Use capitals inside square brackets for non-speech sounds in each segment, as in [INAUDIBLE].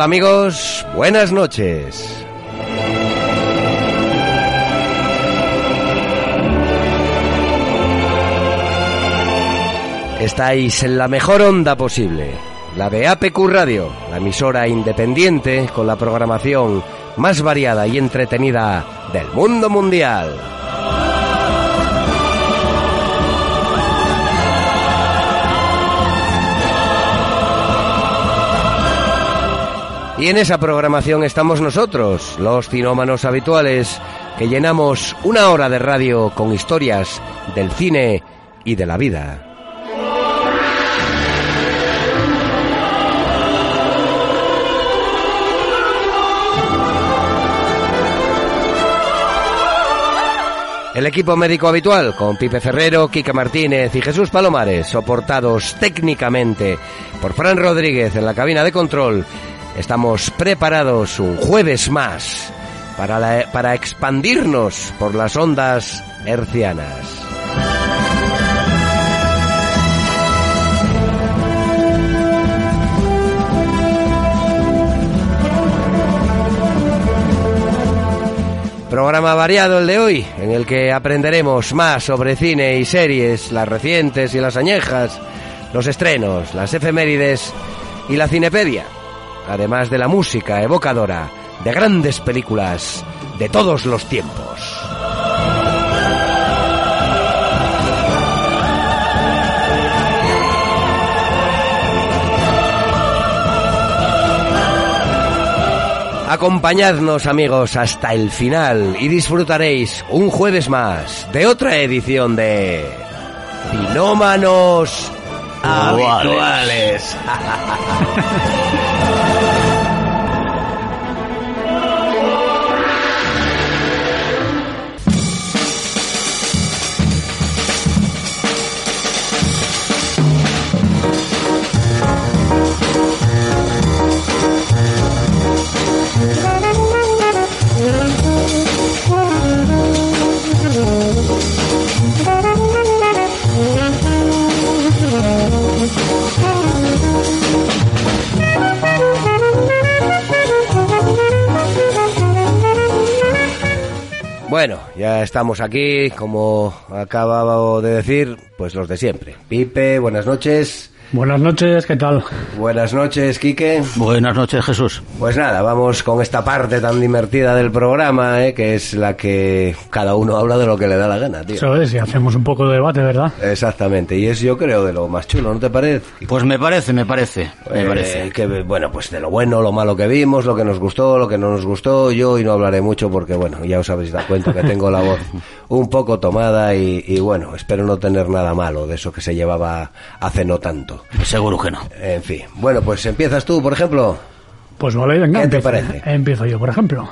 Amigos? Buenas noches. Estáis en la mejor onda posible, la de APQ Radio, la emisora independiente con la programación más variada y entretenida del mundo mundial. Y en esa programación estamos nosotros, los cinómanos habituales, que llenamos una hora de radio con historias del cine y de la vida. El equipo médico habitual, con Pipe Ferrero, Quique Martínez y Jesús Palomares, soportados técnicamente por Fran Rodríguez en la cabina de control, estamos preparados un jueves más para, la- para expandirnos por las ondas hercianas. Programa variado el de hoy, en el que aprenderemos más sobre cine y series, las recientes y las añejas, los estrenos, las efemérides y la cinepedia, además de la música evocadora de grandes películas de todos los tiempos. Acompañadnos amigos hasta el final y disfrutaréis un jueves más de otra edición de Cinómanos Habituales. [LAUGHS] ya estamos aquí, como acababa de decir, pues los de siempre. Pipe, buenas noches. Buenas noches, ¿qué tal? Buenas noches, Quique. Buenas noches, Jesús. Pues nada, vamos con esta parte tan divertida del programa, ¿eh? que es la que cada uno habla de lo que le da la gana, tío. Eso es, y hacemos un poco de debate, ¿verdad? Exactamente, y es yo creo de lo más chulo, ¿no te parece? Pues me parece, me parece, me Eh, parece. que, bueno, pues de lo bueno, lo malo que vimos, lo que nos gustó, lo que no nos gustó. Yo hoy no hablaré mucho porque, bueno, ya os habéis dado cuenta que tengo la voz [LAUGHS] un poco tomada y, y, bueno, espero no tener nada malo de eso que se llevaba hace no tanto. Seguro que no. En fin, bueno, pues empiezas tú, por ejemplo. Pues vale, venga. ¿Qué te empiezo. parece? Empiezo yo, por ejemplo.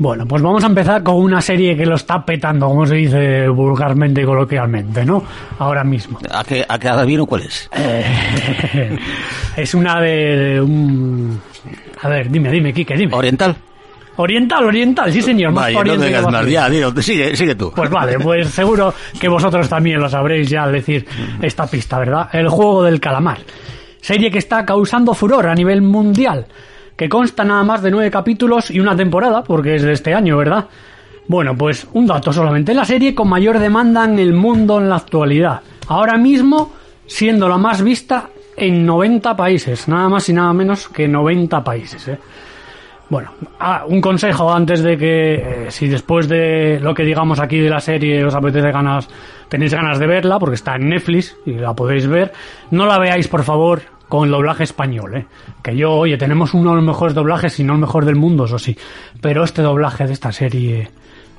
Bueno, pues vamos a empezar con una serie que lo está petando, como se dice vulgarmente y coloquialmente, ¿no? Ahora mismo. ¿A qué, a qué adivino cuál es? Eh, [LAUGHS] es una de un... A ver, dime, dime, Quique, dime. ¿Oriental? Oriental, oriental, sí señor. Más Vaya, no digas más. Ya, dilo, sigue, sigue tú. Pues vale, pues [LAUGHS] seguro que vosotros también lo sabréis ya al decir esta pista, ¿verdad? El juego del calamar. Serie que está causando furor a nivel mundial, que consta nada más de nueve capítulos y una temporada, porque es de este año, ¿verdad? Bueno, pues un dato solamente. La serie con mayor demanda en el mundo en la actualidad. Ahora mismo siendo la más vista en 90 países. Nada más y nada menos que 90 países, ¿eh? Bueno, ah, un consejo antes de que, eh, si después de lo que digamos aquí de la serie os apetece ganas, tenéis ganas de verla, porque está en Netflix y la podéis ver, no la veáis por favor con el doblaje español, ¿eh? Que yo, oye, tenemos uno de los mejores doblajes, si no el mejor del mundo, eso sí, pero este doblaje de esta serie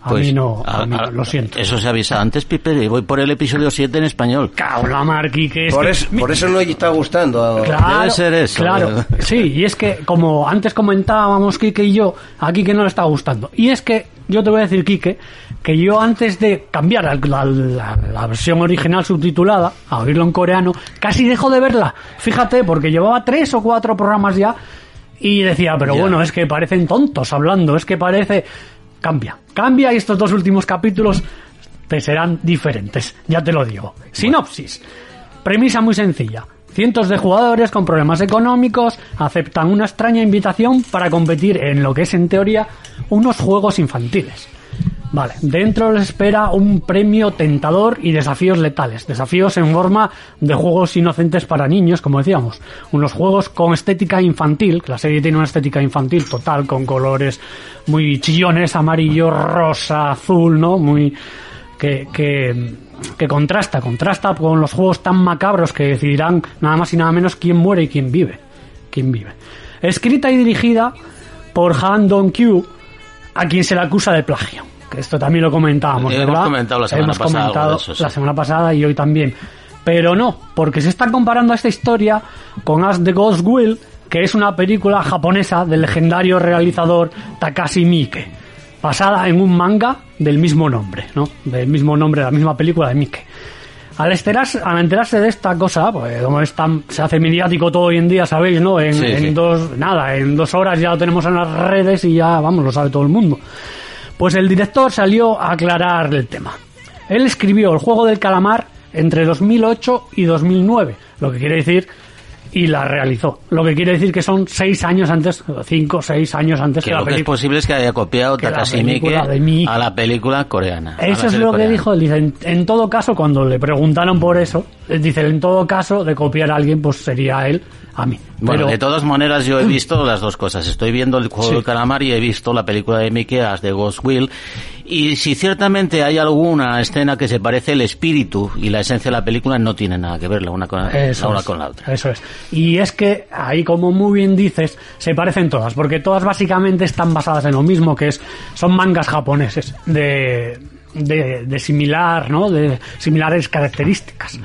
a Pues, mí no, a a- mí no, a- lo siento. Eso se avisa antes, Pipe, y voy por el episodio 7 en español. Cao, la marqui, que es Por que- eso, por eso no está gustando. Claro, Debe ser eso, Claro, sí, y es que como antes comentábamos Quique y yo, a Quique no le está gustando. Y es que yo te voy a decir, Quique, que yo antes de cambiar la, la- la- la versión original subtitulada a oírlo en coreano, casi dejo de verla. Fíjate, porque llevaba tres o cuatro programas ya y decía, pero bueno, es que parecen tontos hablando, es que parece... Cambia, cambia y estos dos últimos capítulos te serán diferentes, ya te lo digo. Sinopsis. Premisa muy sencilla. Cientos de jugadores con problemas económicos aceptan una extraña invitación para competir en lo que es en teoría unos juegos infantiles. Vale, dentro les espera un premio tentador y desafíos letales. Desafíos en forma de juegos inocentes para niños, como decíamos. Unos juegos con estética infantil, que la serie tiene una estética infantil total, con colores muy chillones, amarillo, rosa, azul, ¿no? Muy. que. que contrasta, contrasta con los juegos tan macabros que decidirán nada más y nada menos quién muere y quién vive. Quién vive. Escrita y dirigida por Han Dong-kyu, a quien se le acusa de plagio. Esto también lo comentábamos, Hemos ¿verdad? comentado la semana Hemos pasada comentado de eso, sí. la semana pasada y hoy también. Pero no, porque se está comparando esta historia con As the Ghost Will, que es una película japonesa del legendario realizador Takashi Miike, basada en un manga del mismo nombre, ¿no? Del mismo nombre, de la misma película de Miike. Al enterarse, al enterarse de esta cosa, pues como es tan- se hace mediático todo hoy en día, sabéis, ¿no? En, Sí, en sí. dos, nada, en dos horas ya lo tenemos en las redes y ya, vamos, lo sabe todo el mundo. Pues el director salió a aclarar el tema. Él escribió el juego del calamar entre 2008 y 2009, lo que quiere decir, y la realizó. Lo que quiere decir que son seis años antes, cinco, seis años antes Que que, la lo que es película. posible es que haya copiado que Takashi Miike película Miike. a la película coreana. Eso es lo que dijo él. Dice, en, en todo caso, cuando le preguntaron por eso, él dice, en todo caso, de copiar a alguien, pues sería él a mí. Bueno, Pero- de todas maneras yo he [CLEARS THROAT] visto las dos cosas. Estoy viendo el juego Sí. del calamar y he visto la película de Mickey As de Ghost Will. Y si ciertamente hay alguna escena que se parece el espíritu y la esencia de la película, no tiene nada que ver la una con la, Eso la una es, con la otra. Eso es. Y es que ahí, como muy bien dices, se parecen todas, porque todas básicamente están basadas en lo mismo, que es son mangas japoneses de, de, de similar, ¿no? De similares características.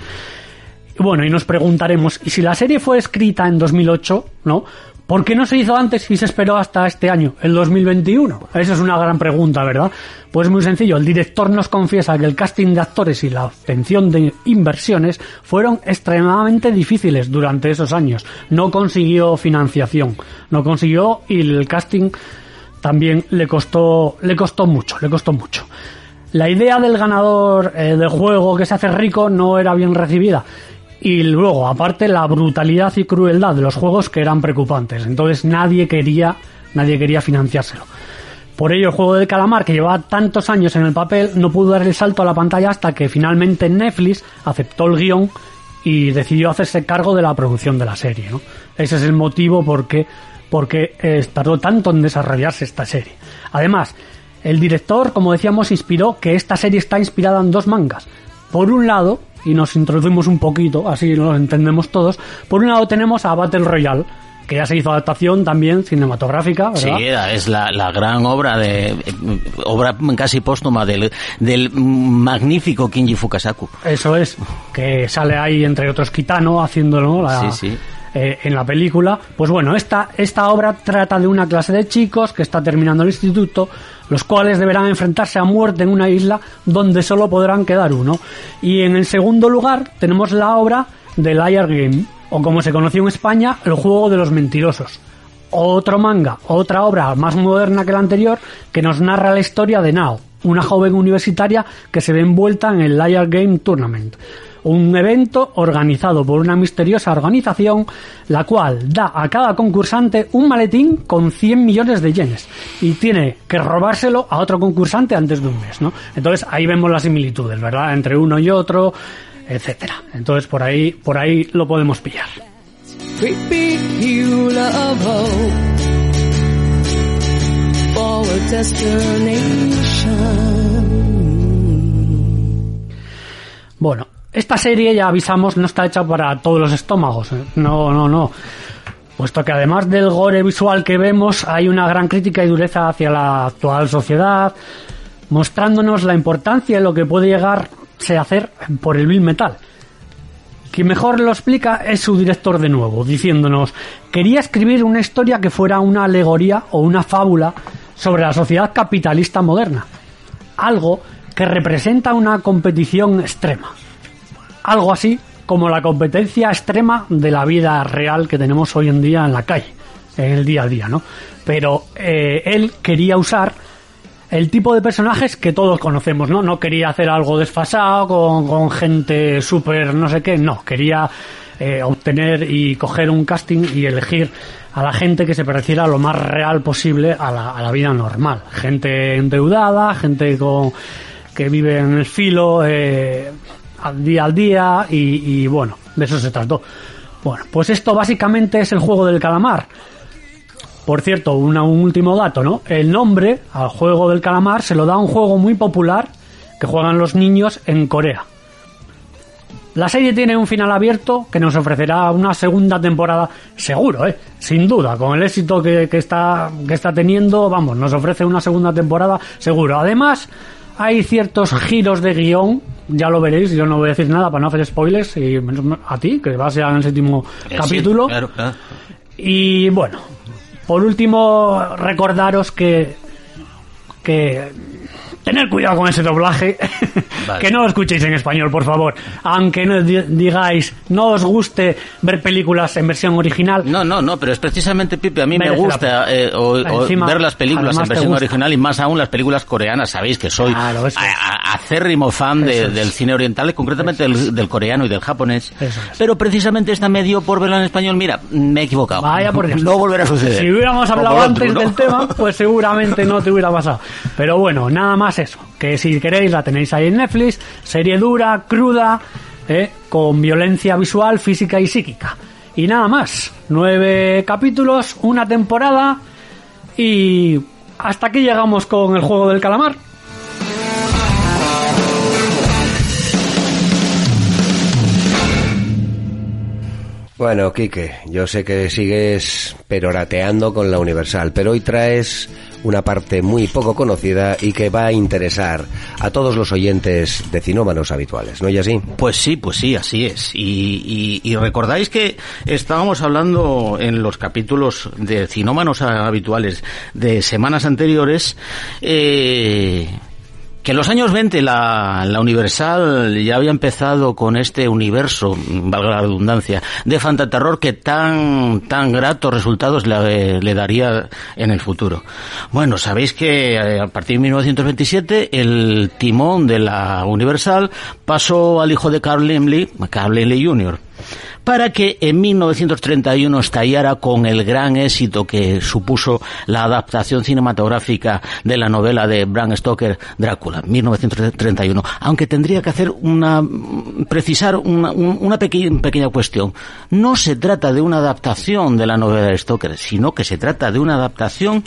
Bueno, y nos preguntaremos, ¿y si la serie fue escrita en 2008, ¿no? ¿Por qué no se hizo antes y se esperó hasta este año, el 2021? Esa es una gran pregunta, ¿verdad? Pues muy sencillo, el director nos confiesa que el casting de actores y la obtención de inversiones fueron extremadamente difíciles durante esos años. No consiguió financiación, no consiguió y el casting también le costó, le costó mucho, le costó mucho. La idea del ganador eh, del juego que se hace rico no era bien recibida. Y luego, aparte, la brutalidad y crueldad de los juegos que eran preocupantes. Entonces nadie quería, nadie quería financiárselo. Por ello, el juego del calamar, que llevaba tantos años en el papel, no pudo dar el salto a la pantalla hasta que finalmente Netflix aceptó el guion y decidió hacerse cargo de la producción de la serie. Ese es el motivo por qué porque eh, tardó tanto en desarrollarse esta serie. Además, el director, como decíamos, inspiró que esta serie está inspirada en dos mangas. Por un lado, y nos introducimos un poquito, así lo entendemos todos, por un lado tenemos a Battle Royale, que ya se hizo adaptación también cinematográfica, ¿verdad? Sí, es la, la gran obra de eh, obra casi póstuma del, del magnífico Kinji Fukasaku. Eso es, que sale ahí entre otros Kitano haciéndolo la- Sí, sí. Eh, en la película. Pues bueno, esta, esta obra trata de una clase de chicos que está terminando el instituto, los cuales deberán enfrentarse a muerte en una isla donde solo podrán quedar uno. Y en el segundo lugar tenemos la obra de Liar Game, o como se conoció en España, el juego de los mentirosos. Otro manga, otra obra más moderna que la anterior, que nos narra la historia de Nao, una joven universitaria que se ve envuelta en el Liar Game Tournament, un evento organizado por una misteriosa organización, la cual da a cada concursante un maletín con 100 millones de yenes y tiene que robárselo a otro concursante antes de un mes, ¿no? Entonces ahí vemos las similitudes, ¿verdad? Entre uno y otro, etcétera. Entonces por ahí, por ahí lo podemos pillar. Bueno, esta serie ya avisamos no está hecha para todos los estómagos. ¿eh? No, no, no. Puesto que además del gore visual que vemos, hay una gran crítica y dureza hacia la actual sociedad, mostrándonos la importancia de lo que puede llegar a hacer por el Bill Metal. Quien mejor lo explica es su director de nuevo, diciéndonos, quería escribir una historia que fuera una alegoría o una fábula sobre la sociedad capitalista moderna. Algo que representa una competición extrema. Algo así como la competencia extrema de la vida real que tenemos hoy en día en la calle, en el día a día, ¿no? Pero eh, él quería usar el tipo de personajes que todos conocemos, ¿no? No quería hacer algo desfasado con, gente súper no sé qué, no, quería eh, obtener y coger un casting y elegir a la gente que se pareciera lo más real posible a la, a la vida normal. Gente endeudada, gente con, que vive en el filo, eh, al día al día y, y bueno, de eso se trató. Bueno, pues esto básicamente es el juego del calamar. Por cierto, un último dato, ¿no? El nombre al juego del calamar se lo da un juego muy popular que juegan los niños en Corea. La serie tiene un final abierto que nos ofrecerá una segunda temporada seguro, ¿eh? sin duda, con el éxito que, que, está, que está teniendo, vamos, nos ofrece una segunda temporada seguro. Además, hay ciertos giros de guion, ya lo veréis, yo no voy a decir nada para no hacer spoilers, y a ti, que vas ya en el séptimo Eh, capítulo. sí, claro, claro. Y bueno, por último, recordaros que. que. Tener cuidado con ese doblaje, [LAUGHS] Vale. que no lo escuchéis en español, por favor. Aunque no di- digáis, no os guste ver películas en versión original, No, no, no, pero es precisamente, Pipe, a mí me gusta eh, o- o Encima, ver las películas en versión original y más aún las películas coreanas. Sabéis que soy Claro, es. acérrimo fan de- es. del cine oriental, y concretamente del, del coreano y del japonés. Es. Pero precisamente esta me dio por verla en español. Mira, me he equivocado. Vaya por Dios. [LAUGHS] No volverá a suceder. Si hubiéramos hablado otro, antes ¿no? del tema, pues seguramente no te hubiera pasado. Pero bueno, nada más eso. Que si queréis la tenéis ahí en Netflix. Serie dura, cruda, eh, con violencia visual, física y psíquica. Y nada más. Nueve capítulos, una temporada. Y hasta aquí llegamos con el juego del calamar. Bueno, Quique, yo sé que sigues perorateando con la Universal, pero hoy traes una parte muy poco conocida y que va a interesar a todos los oyentes de cinómanos habituales, ¿no? Y así. Pues sí, pues sí, así es. Y, y- y recordáis que estábamos hablando en los capítulos de cinómanos habituales de semanas anteriores, eh, que en los años 20 la, la Universal ya había empezado con este universo, valga la redundancia, de fantaterror que tan, tan gratos resultados le, le daría en el futuro. Bueno, sabéis que eh, a partir de 1927 el timón de la Universal pasó al hijo de Carl Laemmle, Carl Laemmle Jr., para que en 1931 estallara con el gran éxito que supuso la adaptación cinematográfica de la novela de Bram Stoker, Drácula, 1931. Aunque tendría que hacer una, precisar una, un- una peque- pequeña cuestión. No se trata de una adaptación de la novela de Stoker, sino que se trata de una adaptación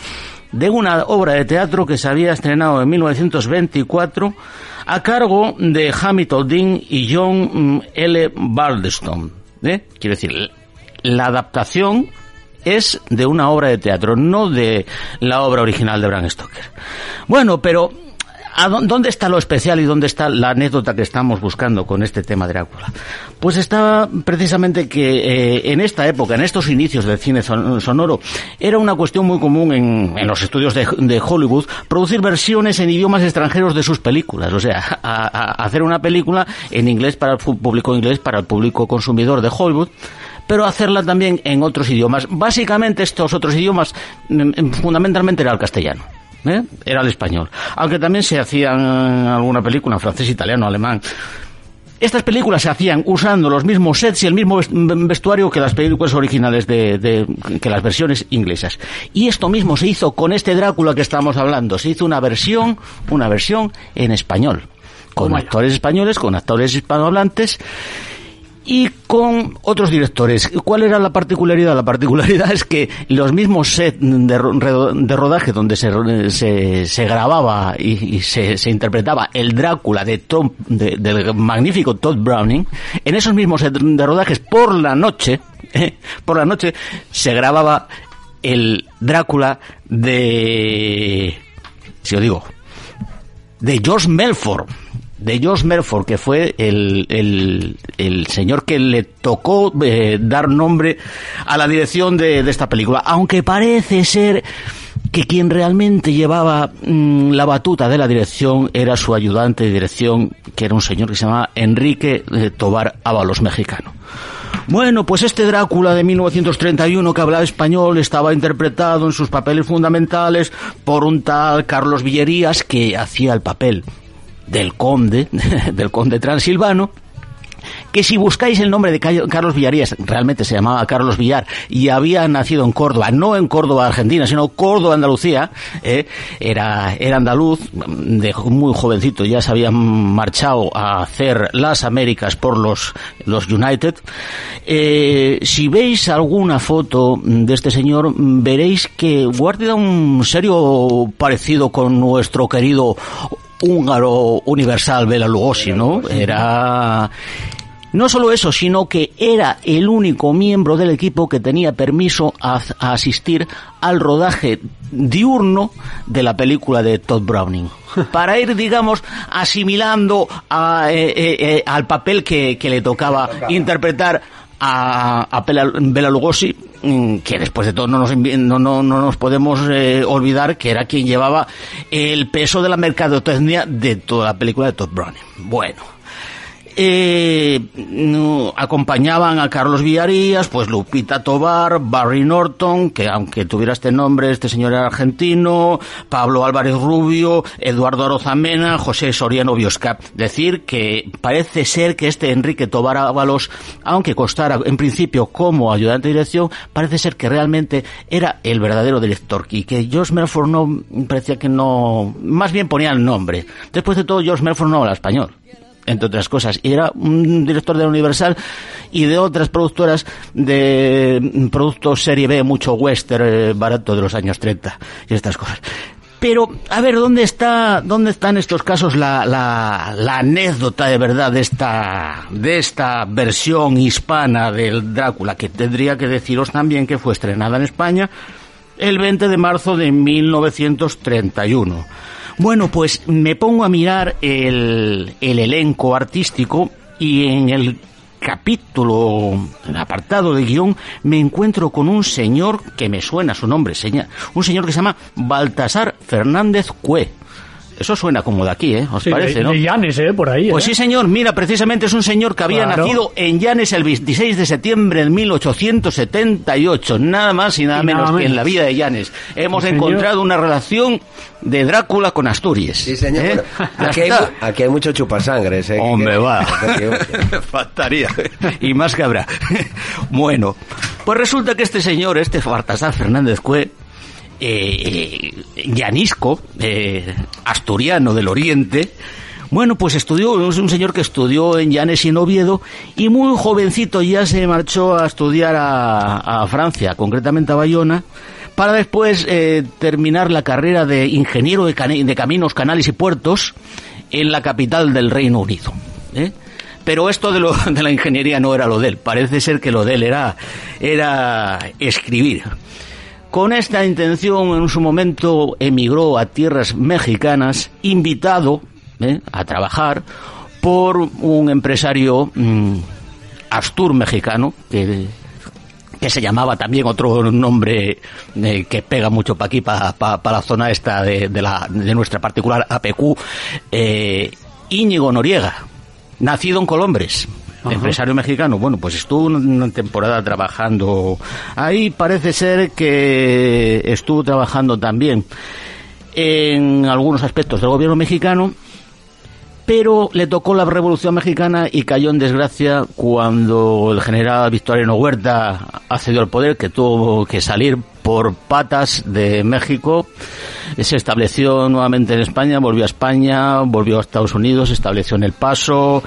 de una obra de teatro que se había estrenado en 1924 a cargo de Hamilton Dean y John mm, L. Bardeston. ¿Eh? Quiero decir, la adaptación es de una obra de teatro, no de la obra original de Bram Stoker. Bueno, pero ¿a dó- ¿dónde está lo especial y dónde está la anécdota que estamos buscando con este tema de Drácula? Pues está precisamente que eh, en esta época, en estos inicios del cine son- sonoro, era una cuestión muy común en, los estudios de, de Hollywood producir versiones en idiomas extranjeros de sus películas, o sea, hacer una película en inglés para el público inglés, para el público consumidor de Hollywood, pero hacerla también en otros idiomas. Básicamente estos otros idiomas mm, mm, fundamentalmente era el castellano. ¿Eh? Era el español. Aunque también se hacían alguna película en francés, italiano, alemán. Estas películas se hacían usando los mismos sets y el mismo ves- vestuario que las películas originales de, de- que las versiones inglesas. Y esto mismo se hizo con este Drácula que estamos hablando. Se hizo una versión, una versión en español. Con actores españoles, con actores hispanohablantes. Y con otros directores. ¿Cuál era la particularidad? La particularidad [LAUGHS] es que los mismos sets de, rodaje donde se, se, grababa y, se, se, interpretaba el Drácula de del magnífico Todd Browning, en esos mismos sets de rodajes por la noche, [LAUGHS] ¿eh? por la noche se grababa el Drácula de, si os digo, de George Melford de George Melford, que fue el, el, señor que le tocó eh, dar nombre a la dirección de, esta película, aunque parece ser que quien realmente llevaba mm, la batuta de la dirección era su ayudante de dirección, que era un señor que se llamaba Enrique eh, Tobar Ábalos, mexicano. Bueno, pues este Drácula de 1931 que hablaba español estaba interpretado en sus papeles fundamentales por un tal Carlos Villerías que hacía el papel del conde, [LAUGHS] del conde transilvano, que si buscáis el nombre de Carlos Villarías, realmente se llamaba Carlos Villar y había nacido en Córdoba, no en Córdoba, Argentina, sino Córdoba, Andalucía, eh, era, era andaluz, de muy jovencito ya se había marchado a hacer las Américas por los, los United. Eh, si veis alguna foto de este señor, veréis que guarda un serio parecido con nuestro querido húngaro universal Bela Lugosi, ¿no? Era no solo eso, sino que era el único miembro del equipo que tenía permiso a, asistir al rodaje diurno de la película de Todd Browning. [LAUGHS] Para ir, digamos, asimilando a, eh, eh, eh, al papel que, le tocaba interpretar a, a Bela Lugosi, que después de todo no nos, no, no, nos podemos olvidar que era quien llevaba el peso de la mercadotecnia de toda la película de Todd Browning. Bueno eh, acompañaban a Carlos Villarías, pues Lupita Tobar, Barry Norton, que aunque tuviera este nombre, este señor era argentino, Pablo Álvarez Rubio, Eduardo Arozamena, José Soriano Bioscap. Decir que parece ser que este Enrique Tobar Ábalos, aunque costara en principio como ayudante de dirección, parece ser que realmente era el verdadero director y que George Melford no parecía que no, más bien ponía el nombre. Después de todo, George Melford no habla español entre otras cosas. Y era un director de la Universal y de otras productoras de productos serie B, mucho western eh, barato de los años 30 y estas cosas. Pero, a ver, ¿dónde está, dónde están estos casos la, la, la, anécdota de verdad de esta, de esta versión hispana del Drácula? Que tendría que deciros también que fue estrenada en España el 20 de marzo de 1931 bueno, pues me pongo a mirar el, el elenco artístico y en el capítulo, el apartado de guion, me encuentro con un señor que me suena su nombre, un señor que se llama Baltasar Fernández Cue eso suena como de aquí, ¿eh? ¿Os parece, no? De Llanes, ¿eh? Por ahí. Pues ¿eh? sí, señor. Mira, precisamente es un señor que había nacido en Llanes el 26 de septiembre de 1878. Nada más y nada, menos, que en la vida de Llanes. Hemos encontrado una relación de Drácula con Asturias. Sí, señor. ¿eh? Aquí, hay, mucho chupasangres, ¿eh? Hombre, va. [LAUGHS] Faltaría. y más que habrá. [LAUGHS] bueno, pues resulta que este señor, este Bartasar Fernández Cue, eh, llanisco, eh, asturiano del oriente, bueno, pues estudió, es un señor que estudió en Llanes y en Oviedo y muy jovencito ya se marchó a estudiar a, Francia, concretamente a Bayona, para después eh, terminar la carrera de ingeniero de, caminos, canales y puertos en la capital del Reino Unido. ¿eh? Pero esto de, lo, [LAUGHS] de la ingeniería no era lo de él, parece ser que lo de él era escribir. Con esta intención, en su momento emigró a tierras mexicanas, invitado ¿eh? a trabajar por un empresario mm, astur mexicano, que, que, se llamaba también otro nombre eh, que pega mucho para aquí, para la zona esta de, la, de nuestra particular APQ, eh, Íñigo Noriega, nacido en Colombres empresario mexicano. Bueno, pues estuvo una temporada trabajando ahí. Parece ser que estuvo trabajando también en algunos aspectos del gobierno mexicano pero le tocó la Revolución Mexicana y cayó en desgracia cuando el general Victoriano Huerta accedió al poder, que tuvo que salir por patas de México. Se estableció nuevamente en España, volvió a España, volvió a Estados Unidos, estableció en El Paso,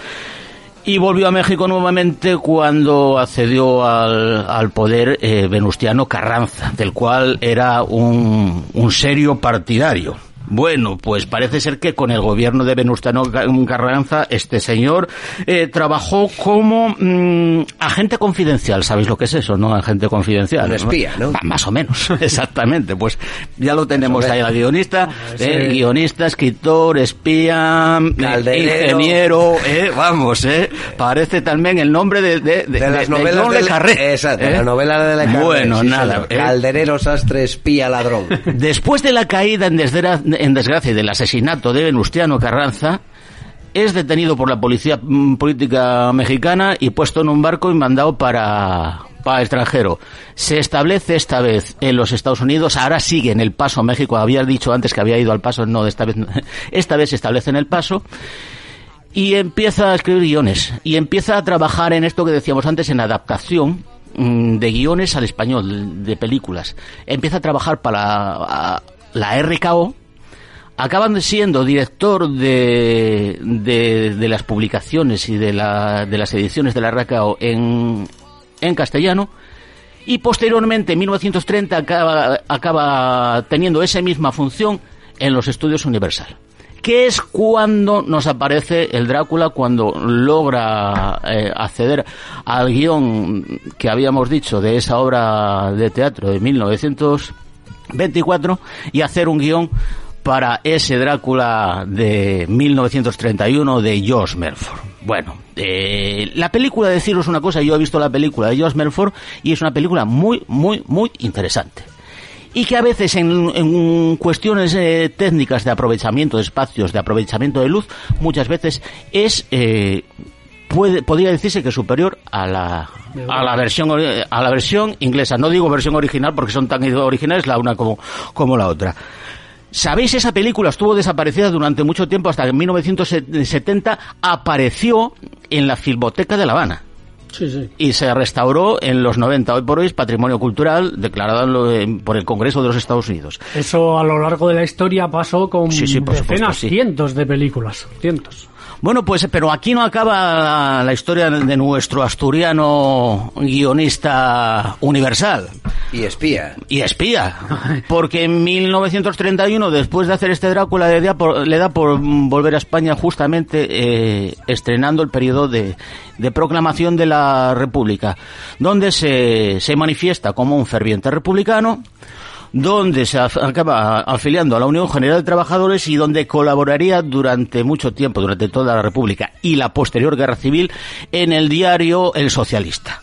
Y volvió a México nuevamente cuando accedió al, al poder eh, Venustiano Carranza, del cual era un, un serio partidario. Bueno, pues parece ser que con el gobierno de Venustiano Carranza, este señor eh, trabajó como mm, agente confidencial. ¿Sabéis lo que es eso, no? Agente confidencial. Un espía, ¿no? Ah, Más o menos, [LAUGHS] exactamente. Pues ya lo tenemos ahí, la guionista, eh, guionista, escritor, espía, eh, Calderero. ingeniero, eh, vamos, eh. Parece también el nombre de, de, De las novelas de Carré. Exacto, ¿eh? la novela de Le Carré. Bueno, sí, nada. eh. Calderero, sastre, espía, ladrón. Después de la caída en, desgra- en desgracia del asesinato de Venustiano Carranza, es detenido por la policía mm, política mexicana y puesto en un barco y mandado para, para extranjero. Se establece esta vez en los Estados Unidos, ahora sigue en el Paso México, había dicho antes que había ido al Paso, no, esta vez, [LAUGHS] esta vez se establece en el Paso y empieza a escribir guiones y empieza a trabajar en esto que decíamos antes en adaptación mm, de guiones al español de películas empieza a trabajar para a- la RKO acaban siendo director de, de, de las publicaciones y de, la, de las ediciones de la RKO en, en castellano y posteriormente en 1930 acaba, acaba teniendo esa misma función en los estudios Universal que es cuando nos aparece el Drácula, cuando logra eh, acceder al guion que habíamos dicho de esa obra de teatro de 1924 y hacer un guion para ese Drácula de 1931 de Josh Melford. Bueno, eh, la película, deciros una cosa, yo he visto la película de Josh Melford y es una película muy, muy, muy interesante y que a veces en, en cuestiones eh, técnicas de aprovechamiento de espacios, de aprovechamiento de luz, muchas veces es eh, puede podría decirse que superior a la a la versión a la versión inglesa. No digo versión original porque son tan originales la una como como la otra. ¿Sabéis? Esa película estuvo desaparecida durante mucho tiempo hasta que en 1970 apareció en la Filmoteca de La Habana Sí, sí. y se restauró en los 90. Hoy por hoy es patrimonio cultural declarado en por el Congreso de los Estados Unidos. Eso a lo largo de la historia pasó con Sí, decenas, supuesto, cientos de películas. Cientos. Bueno, pues, pero aquí no acaba la, historia de nuestro asturiano guionista universal Y espía. y espía, porque en 1931, después de hacer este Drácula, le da por, le da por volver a España justamente eh, estrenando el periodo de, de proclamación de la República, donde se, se manifiesta como un ferviente republicano, donde se acaba afiliando a la Unión General de Trabajadores y donde colaboraría durante mucho tiempo, durante toda la República y la posterior Guerra Civil, en el diario El Socialista.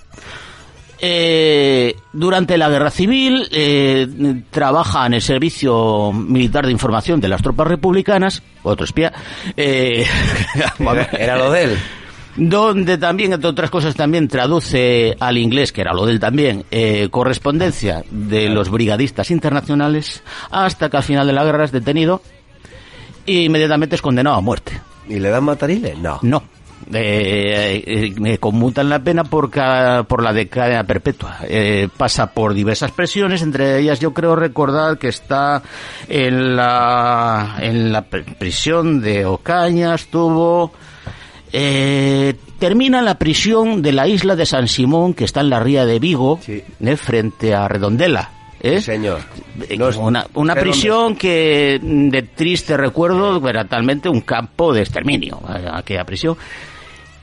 Eh, durante la guerra civil eh, trabaja en el servicio militar de información de las tropas republicanas, otro espía, eh, [LAUGHS] era lo de él. Donde también, entre otras cosas, también traduce al inglés, que era lo de él también, eh, correspondencia de los brigadistas internacionales, hasta que al final de la guerra es detenido e inmediatamente es condenado a muerte. ¿Y le dan matarile? No. No. Eh, eh, eh, conmutan la pena por, ca- por la de cadena perpetua. Eh, pasa por diversas presiones, entre ellas yo creo recordar que está en la, en la pr- prisión de Ocaña, estuvo... Eh, termina en la prisión de la isla de San Simón, que está en la ría de Vigo, Sí. eh, frente a Redondela. ¿eh? Señor. Eh, No una una prisión que mm, de triste recuerdo era talmente un campo de exterminio eh, aquella prisión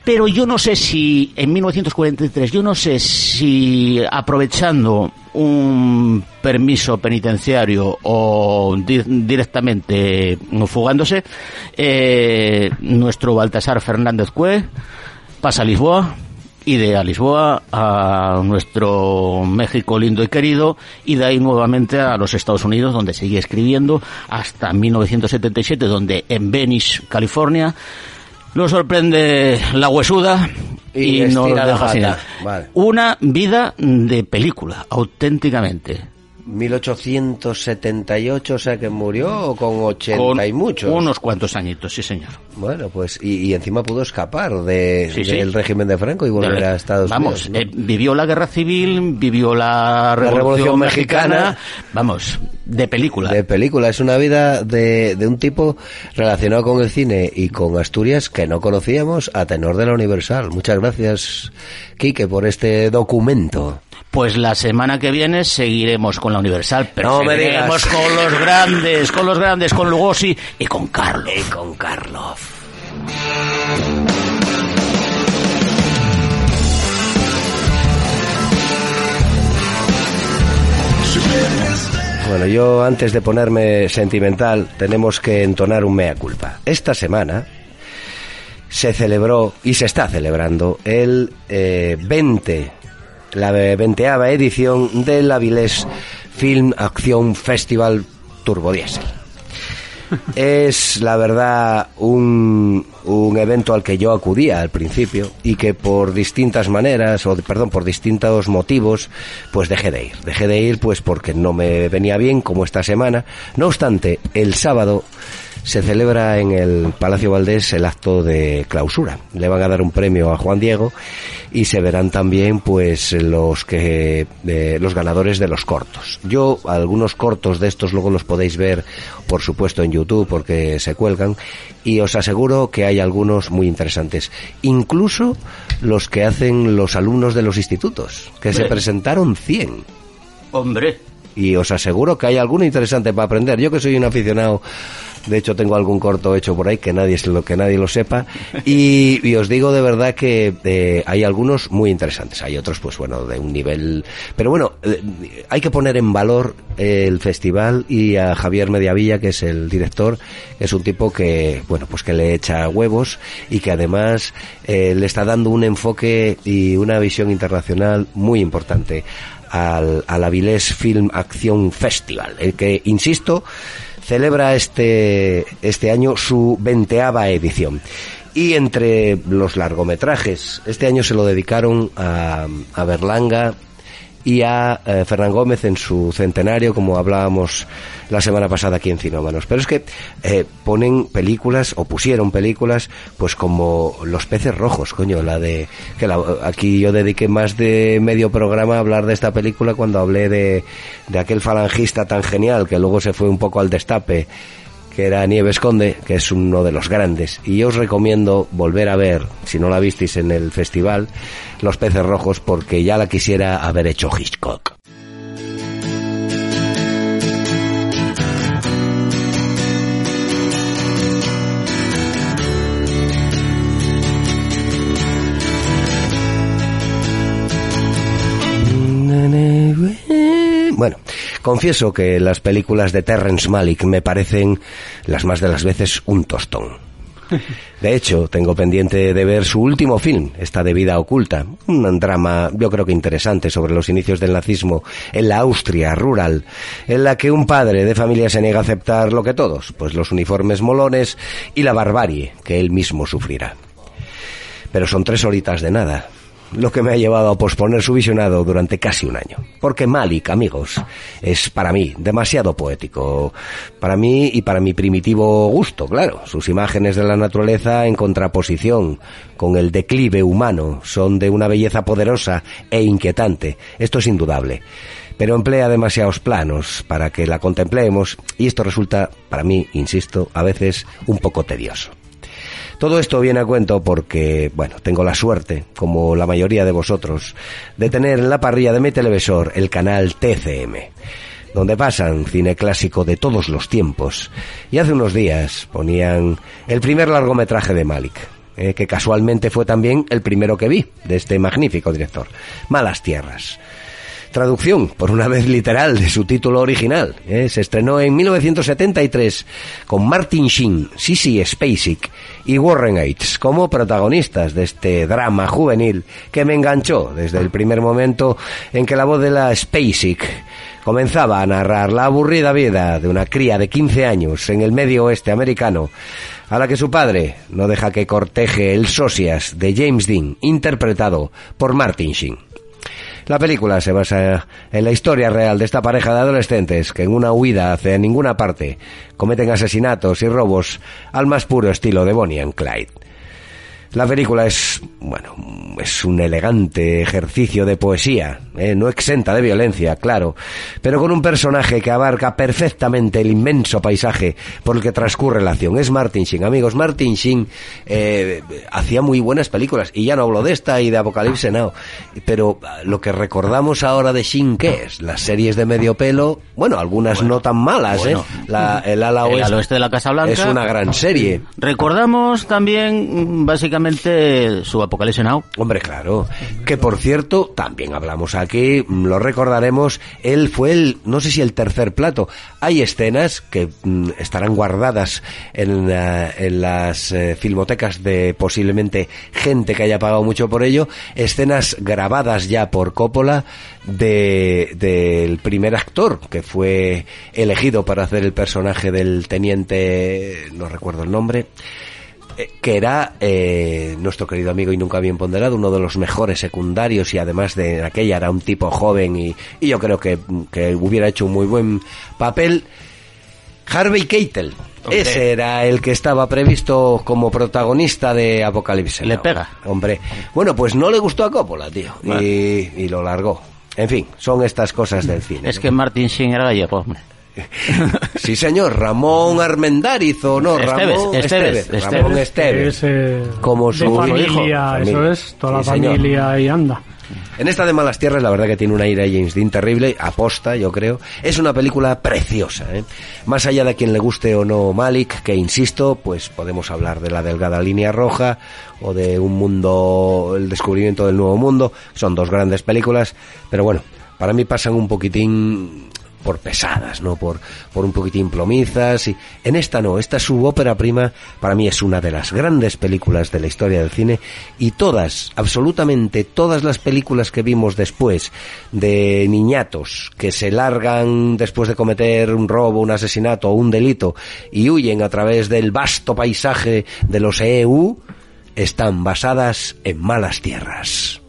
pero yo no sé si en 1943 yo no sé si aprovechando un permiso penitenciario o di- directamente fugándose eh, nuestro Baltasar Fernández Cue pasa a Lisboa y de a Lisboa a nuestro México lindo y querido y de ahí nuevamente a los Estados Unidos donde sigue escribiendo hasta 1977 donde en Venice, California lo sorprende la huesuda Y y, nos deja sin. Vale. Una vida de película, auténticamente. 1878, o sea que murió con 80 Con y muchos. Unos cuantos añitos, sí señor. Bueno, pues y, y encima pudo escapar de, Sí, sí. del régimen de Franco y volver a Estados Vamos, Unidos. ¿no? eh, vivió la guerra civil, vivió la revolución, Revolución mexicana. Mexicana. Vamos, de película. De película. Es una vida de, de un tipo relacionado con el cine y con Asturias que no conocíamos a tenor de la Universal. Muchas gracias, Quique, por este documento. Pues la semana que viene seguiremos con la Universal, pero No seguiremos con los grandes, con los grandes, con Lugosi y con Carlos. Y con Carlos. Bueno, yo antes de ponerme sentimental tenemos que entonar un mea culpa. Esta semana se celebró y se está celebrando el eh, 20, la veinteava edición del Avilés Film Acción Festival Turbodiesel. Es la verdad un, un evento al que yo acudía al principio y que por distintas maneras, o perdón, por distintos motivos, pues dejé de ir. Dejé de ir pues porque no me venía bien como esta semana. No obstante, el sábado se celebra en el Palacio Valdés el acto de clausura. Le van a dar un premio a Juan Diego y se verán también pues los que eh, los ganadores de los cortos. Yo algunos cortos de estos luego los podéis ver por supuesto en YouTube porque se cuelgan y os aseguro que hay algunos muy interesantes, incluso los que hacen los alumnos de los institutos, que se presentaron 100 Hombre, y os aseguro que hay alguno interesante para aprender. Yo que soy un aficionado, de hecho tengo algún corto hecho por ahí que nadie se lo que nadie lo sepa y, os digo de verdad que eh, hay algunos muy interesantes. Hay otros pues bueno de un nivel, pero bueno eh, hay que poner en valor el festival y a Javier Mediavilla que es el director, es un tipo que bueno pues que le echa huevos y que además eh, le está dando un enfoque y una visión internacional muy importante al, al Avilés Film Acción Festival, el que, insisto, celebra este, este año su veinteava edición. Y entre los largometrajes, este año se lo dedicaron a, a Berlanga y a eh, Fernán Gómez en su centenario, como hablábamos la semana pasada aquí en Cinómanos. Pero es que eh, ponen películas, o pusieron películas, pues como Los peces rojos, coño, la de... que la- aquí yo dediqué más de medio programa a hablar de esta película cuando hablé de, de aquel falangista tan genial que luego se fue un poco al destape que era Nieves Conde, que es uno de los grandes. Y yo os recomiendo volver a ver, si no la visteis en el festival, Los Peces Rojos, porque ya la quisiera haber hecho Hitchcock. Bueno, confieso que las películas de Terrence Malick me parecen las más de las veces un tostón. [LAUGHS] De hecho, tengo pendiente de ver su último film, esta de vida oculta, un drama yo creo que interesante sobre los inicios del nazismo en la Austria rural, en la que un padre de familia se niega a aceptar lo que todos, pues los uniformes molones y la barbarie que él mismo sufrirá. Pero son tres horitas de nada, lo que me ha llevado a posponer su visionado durante casi un año. Porque Malik, amigos, es para mí demasiado poético. Para mí y para mi primitivo gusto, claro. Sus imágenes de la naturaleza en contraposición con el declive humano son de una belleza poderosa e inquietante. Esto es indudable. Pero emplea demasiados planos para que la contemplemos y esto resulta, para mí, insisto, a veces un poco tedioso. Todo esto viene a cuento porque, bueno, tengo la suerte, como la mayoría de vosotros, de tener en la parrilla de mi televisor el canal TCM, donde pasan cine clásico de todos los tiempos. Y hace unos días ponían el primer largometraje de Malik, eh, que casualmente fue también el primero que vi de este magnífico director, Malas Tierras traducción, por una vez literal, de su título original. ¿eh? Se estrenó en 1973 con Martin Sheen, Sissy Spacek y Warren Yates como protagonistas de este drama juvenil que me enganchó desde el primer momento en que la voz de la Spacek comenzaba a narrar la aburrida vida de una cría de 15 años en el medio oeste americano a la que su padre no deja que corteje el socias de James Dean, interpretado por Martin Sheen. La película se basa en la historia real de esta pareja de adolescentes que en una huida hacia ninguna parte cometen asesinatos y robos al más puro estilo de Bonnie and Clyde. La película es, bueno, es un elegante ejercicio de poesía, ¿eh? no exenta de violencia, claro, pero con un personaje que abarca perfectamente el inmenso paisaje por el que transcurre la acción. Es Martin Sheen, amigos. Martin Sheen eh, hacía muy buenas películas, y ya no hablo de esta y de Apocalipse Now, pero lo que recordamos ahora de Sheen, ¿qué es? Las series de medio pelo, bueno, algunas no tan malas, bueno. ¿eh? La- el ala El oeste, al oeste de la Casa Blanca. es una gran serie. Recordamos también, mm, su Apocalipsis Now. Hombre, claro. Que por cierto, también hablamos aquí, mm, lo recordaremos, él fue el, no sé si el tercer plato. Hay escenas que mm, estarán guardadas en, eh, en las eh, filmotecas de posiblemente gente que haya pagado mucho por ello, escenas grabadas ya por Coppola de del primer actor que fue elegido para hacer el personaje del teniente, no recuerdo el nombre, que era eh, nuestro querido amigo y nunca bien ponderado, uno de los mejores secundarios y además de aquella era un tipo joven y, y yo creo que, que hubiera hecho un muy buen papel. Harvey Keitel, Hombre. ese era el que estaba previsto como protagonista de Apocalipsis. Le pega. Hombre, bueno, pues no le gustó a Coppola, tío, y, lo largó. En fin, son estas cosas del cine. Es que Martin Sheen era gallego, hombre. [LAUGHS] Sí, señor, Ramón Armendáriz o no, Esteves, Ramón Esteves. Ramón Esteves. Es, eh, Como de su hijo. familia, Familia. eso es, toda Sí, la señor. familia y anda. En esta de Malas Tierras, la verdad que tiene un aire a James Dean terrible, aposta, yo creo. Es una película preciosa, ¿eh? Más allá de quien le guste o no Malik, que insisto, pues podemos hablar de la delgada línea roja o de un mundo, el descubrimiento del nuevo mundo. Son dos grandes películas, pero bueno, para mí pasan un poquitín por pesadas, ¿no? Por, por un poquitín plomizas y en esta no, esta su ópera prima para mí es una de las grandes películas de la historia del cine y todas, absolutamente todas las películas que vimos después de niñatos que se largan después de cometer un robo, un asesinato o un delito y huyen a través del vasto paisaje de los EU están basadas en malas tierras.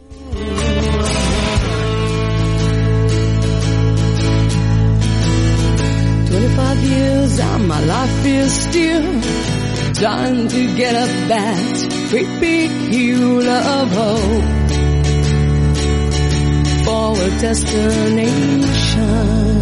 Twenty-five years and my life is still trying to get up that great big hill of hope for a destination.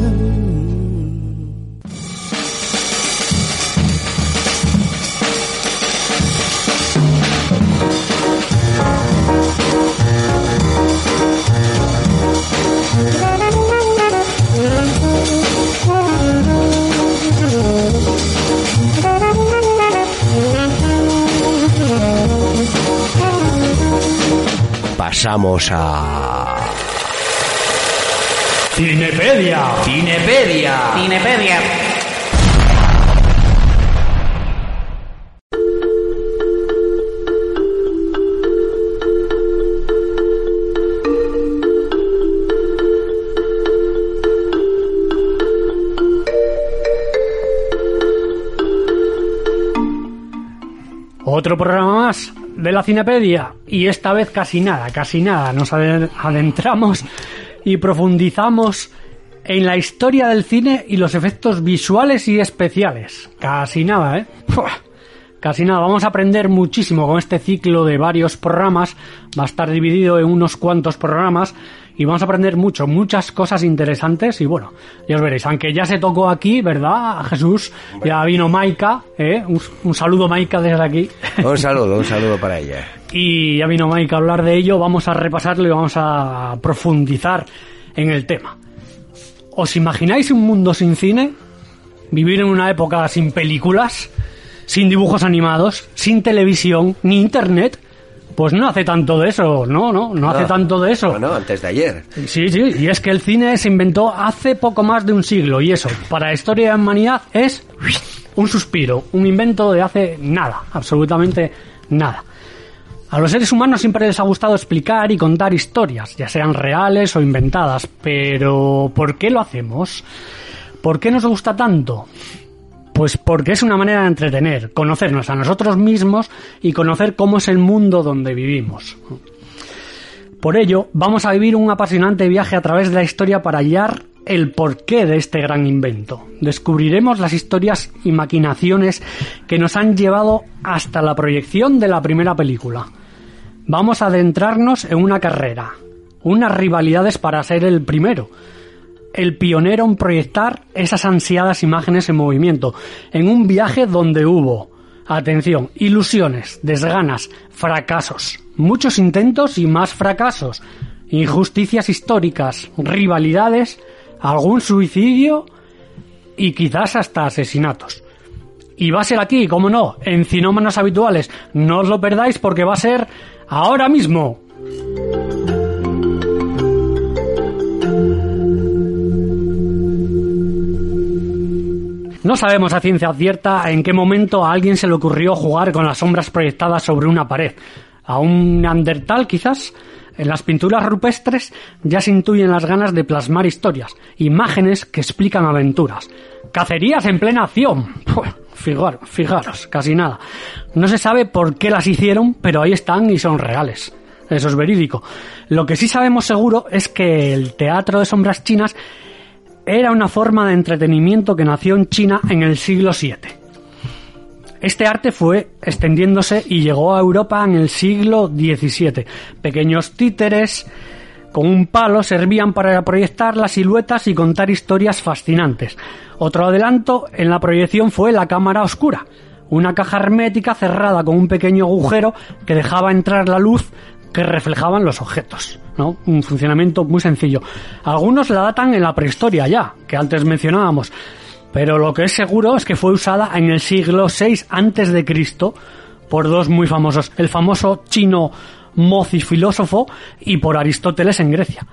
Pasamos a... Cinepedia. Cinepedia. Cinepedia. Otro programa más de la Cinepedia y esta vez casi nada, casi nada. Nos ade- adentramos y profundizamos en la historia del cine y los efectos visuales y especiales. Casi nada, ¿eh? Casi nada. Vamos a aprender muchísimo con este ciclo de varios programas. Va a estar dividido en unos cuantos programas y vamos a aprender mucho, muchas cosas interesantes y bueno, ya os veréis. Aunque ya se tocó aquí, ¿verdad, Jesús? Ya vino Maika, ¿eh? Un, un saludo Maika desde aquí. [LAUGHS] Un saludo, un saludo para ella. y ya vino Mike a hablar de ello, vamos a repasarlo y vamos a profundizar en el tema. ¿Os imagináis un mundo sin cine? ¿Vivir en una época sin películas? ¿Sin dibujos animados? ¿Sin televisión? ¿Ni internet? Pues no hace tanto de eso, no, no, no hace No. tanto de eso. Bueno, antes de ayer. Sí, sí, y es que el cine se inventó hace poco más de un siglo y eso, para la historia de la humanidad es un suspiro, un invento de hace nada, absolutamente nada. A los seres humanos siempre les ha gustado explicar y contar historias, ya sean reales o inventadas, pero ¿por qué lo hacemos? ¿Por qué nos gusta tanto? Pues porque es una manera de entretener, conocernos a nosotros mismos y conocer cómo es el mundo donde vivimos. Por ello, vamos a vivir un apasionante viaje a través de la historia para hallar el porqué de este gran invento. Descubriremos las historias y maquinaciones que nos han llevado hasta la proyección de la primera película. Vamos a adentrarnos en una carrera, unas rivalidades para ser el primero, el pionero en proyectar esas ansiadas imágenes en movimiento, en un viaje donde hubo, atención, ilusiones, desganas, fracasos, muchos intentos y más fracasos, injusticias históricas, rivalidades, algún suicidio y quizás hasta asesinatos. Y va a ser aquí, como no, en Cinómanos Habituales. No os lo perdáis porque va a ser ahora mismo. No sabemos a ciencia cierta en qué momento a alguien se le ocurrió jugar con las sombras proyectadas sobre una pared. A un neandertal quizás. En las pinturas rupestres ya se intuyen las ganas de plasmar historias, imágenes que explican aventuras. Cacerías en plena acción. [LAUGHS] Fijaros, fijaros, casi nada. No se sabe por qué las hicieron, pero ahí están y son reales. Eso es verídico. Lo que sí sabemos seguro es que el teatro de sombras chinas era una forma de entretenimiento que nació en China en el siglo VII. Este arte fue extendiéndose y llegó a Europa en el siglo XVII. Pequeños títeres con un palo servían para proyectar las siluetas y contar historias fascinantes. Otro adelanto en la proyección fue la cámara oscura, una caja hermética cerrada con un pequeño agujero que dejaba entrar la luz que reflejaban los objetos. ¿no? Un funcionamiento muy sencillo. Algunos la datan en la prehistoria ya, que antes mencionábamos, pero lo que es seguro es que fue usada en el siglo VI antes de Cristo por dos muy famosos, el famoso chino Mozi filósofo y por Aristóteles en Grecia.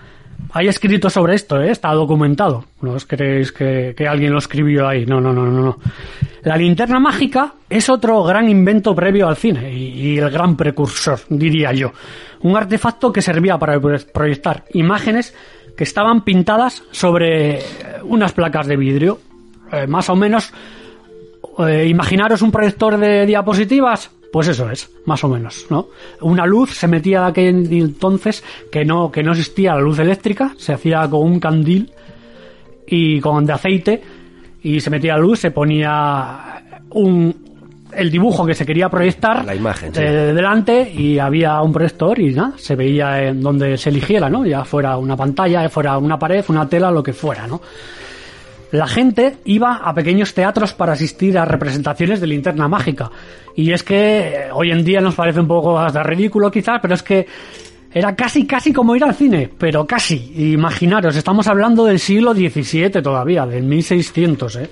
Hay escrito sobre esto, ¿eh? está documentado. No os creéis que, alguien lo escribió ahí. No, no, no, no, no. La linterna mágica es otro gran invento previo al cine y, el gran precursor, diría yo. Un artefacto que servía para proyectar imágenes que estaban pintadas sobre unas placas de vidrio. Eh, más o menos, eh, imaginaros un proyector de diapositivas, pues eso es, más o menos, ¿no? Una luz se metía de aquel entonces que no, que no existía la luz eléctrica, se hacía con un candil y con de aceite y se metía la luz, se ponía un el dibujo que se quería proyectar La imagen, sí. delante y había un proyector y nada, se veía en donde se eligiera, ¿no? Ya fuera una pantalla, fuera una pared, una tela, lo que fuera, ¿no? La gente iba a pequeños teatros para asistir a representaciones de linterna mágica. Y es que eh, hoy en día nos parece un poco hasta ridículo quizás, pero es que era casi, casi como ir al cine, pero casi. Imaginaros, estamos hablando del siglo XVII todavía, del 1600, ¿eh?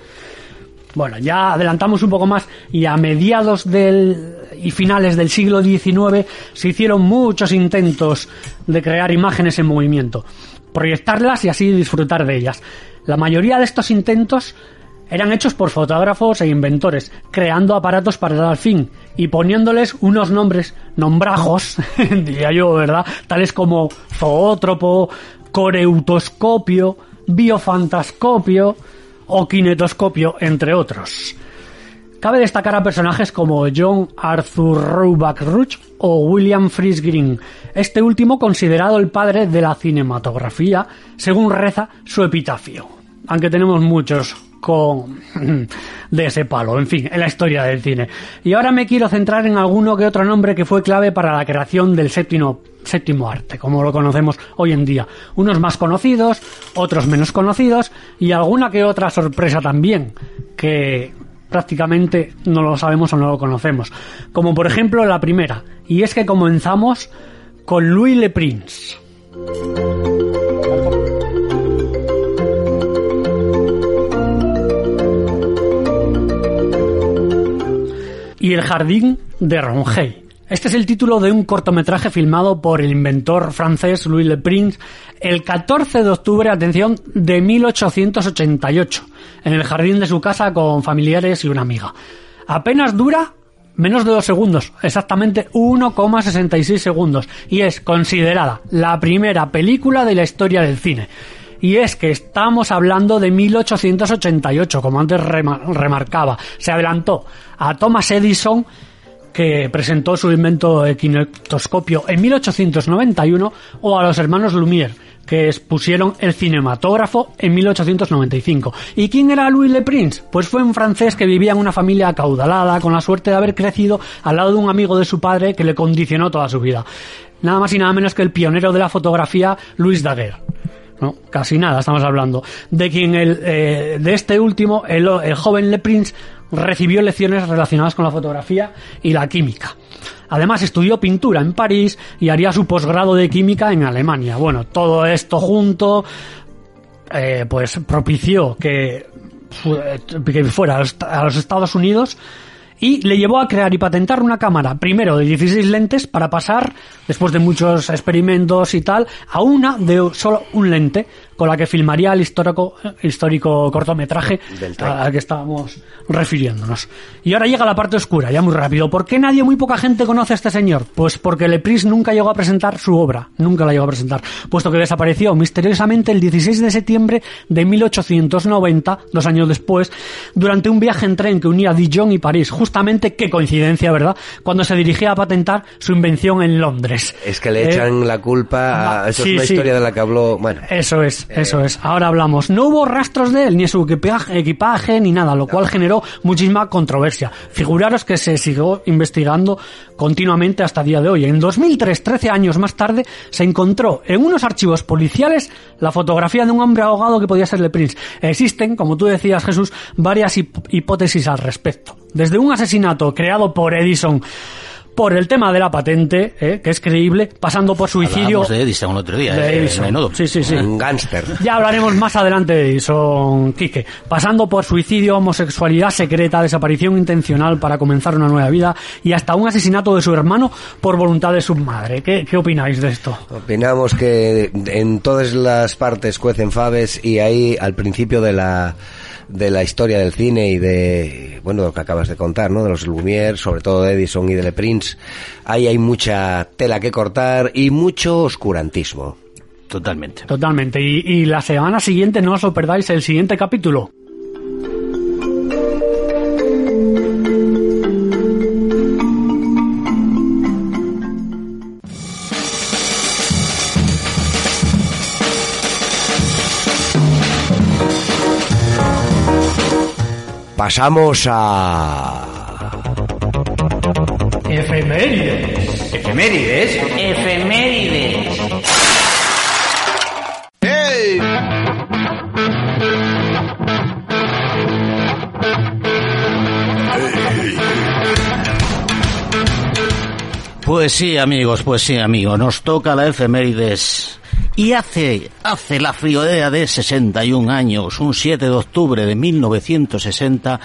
Bueno, ya adelantamos un poco más y a mediados del y finales del siglo XIX se hicieron muchos intentos de crear imágenes en movimiento, proyectarlas y así disfrutar de ellas. La mayoría de estos intentos eran hechos por fotógrafos e inventores, creando aparatos para dar fin y poniéndoles unos nombres, nombrajos, [LAUGHS] diría yo, ¿verdad? Tales como zoótropo, coreutoscopio, biofantascopio o kinetoscopio, entre otros. Cabe destacar a personajes como John Arthur Roebuck Ruch o William Fries Green, este último considerado el padre de la cinematografía, según reza su epitafio. Aunque tenemos muchos con [LAUGHS] de ese palo, en fin, en la historia del cine. Y ahora me quiero centrar en alguno que otro nombre que fue clave para la creación del séptimo, séptimo arte, como lo conocemos hoy en día. Unos más conocidos, otros menos conocidos y alguna que otra sorpresa también, que prácticamente no lo sabemos o no lo conocemos. Como por ejemplo la primera, y es que comenzamos con Louis Le Prince. y El jardín de Rongey. Este es el título de un cortometraje filmado por el inventor francés Louis Le Prince el 14 de octubre, atención, de 1888, en el jardín de su casa con familiares y una amiga. Apenas dura menos de dos segundos, exactamente 1,66 segundos, y es considerada la primera película de la historia del cine. Y es que estamos hablando de 1888, como antes remarcaba. Se adelantó a Thomas Edison, que presentó su invento de kinetoscopio en 1891, o a los hermanos Lumière, que expusieron el cinematógrafo en 1895. ¿Y quién era Louis Le Prince? Pues fue un francés que vivía en una familia acaudalada, con la suerte de haber crecido al lado de un amigo de su padre que le condicionó toda su vida. Nada más y nada menos que el pionero de la fotografía, Louis Daguerre. No, casi nada estamos hablando. De quien el, eh, de este último, el, el joven Le Prince recibió lecciones relacionadas con la fotografía y la química. Además estudió pintura en París y haría su posgrado de química en Alemania. Bueno, todo esto junto, eh, pues propició que, que fuera a los Estados Unidos y le llevó a crear y patentar una cámara, primero de 16 lentes, para pasar, después de muchos experimentos y tal, a una de solo un lente, con la que filmaría el histórico, histórico cortometraje Del al que estábamos refiriéndonos. Y ahora llega la parte oscura, ya muy rápido. ¿Por qué nadie, muy poca gente conoce a este señor? Pues porque Lepris nunca llegó a presentar su obra, nunca la llegó a presentar, puesto que desapareció misteriosamente el 16 de septiembre de 1890, dos años después, durante un viaje en tren que unía Dijon y París. Justamente, qué coincidencia, ¿verdad? Cuando se dirigía a patentar su invención en Londres. Es que le Eh, echan la culpa a... Eso sí, es una sí. historia de la que habló... Bueno, Eso es, eso es. Ahora hablamos. No hubo rastros de él, ni de su equipaje, equipaje, ni nada, lo cual generó muchísima controversia. Figuraros que se siguió investigando continuamente hasta el día de hoy. En 2003, 13 años más tarde, se encontró en unos archivos policiales la fotografía de un hombre ahogado que podía ser Le Prince. Existen, como tú decías, Jesús, varias hip- hipótesis al respecto. Desde un asesinato creado por Edison por el tema de la patente, eh, que es creíble, pasando por suicidio Hablábamos de Edison el otro día. de eh, Edison. menudo. Sí, sí, sí. un gángster. Ya hablaremos más adelante de Edison, Quique. Pasando por suicidio, homosexualidad secreta, desaparición intencional para comenzar una nueva vida y hasta un asesinato de su hermano por voluntad de su madre. ¿Qué, qué opináis de esto? Opinamos que en todas las partes cuecen faves y ahí al principio de la de la historia del cine y de bueno lo que acabas de contar, ¿no? De los Lumière, sobre todo de Edison y de Le Prince, ahí hay mucha tela que cortar y mucho oscurantismo. Totalmente. Totalmente. Y, y la semana siguiente no os lo perdáis el siguiente capítulo. Pasamos a Efemérides. Efemérides. Efemérides. Pues sí, amigos, pues sí, amigos. Nos toca la efemérides. Y hace, hace la friolera de 61 años, un 7 de octubre de 1960,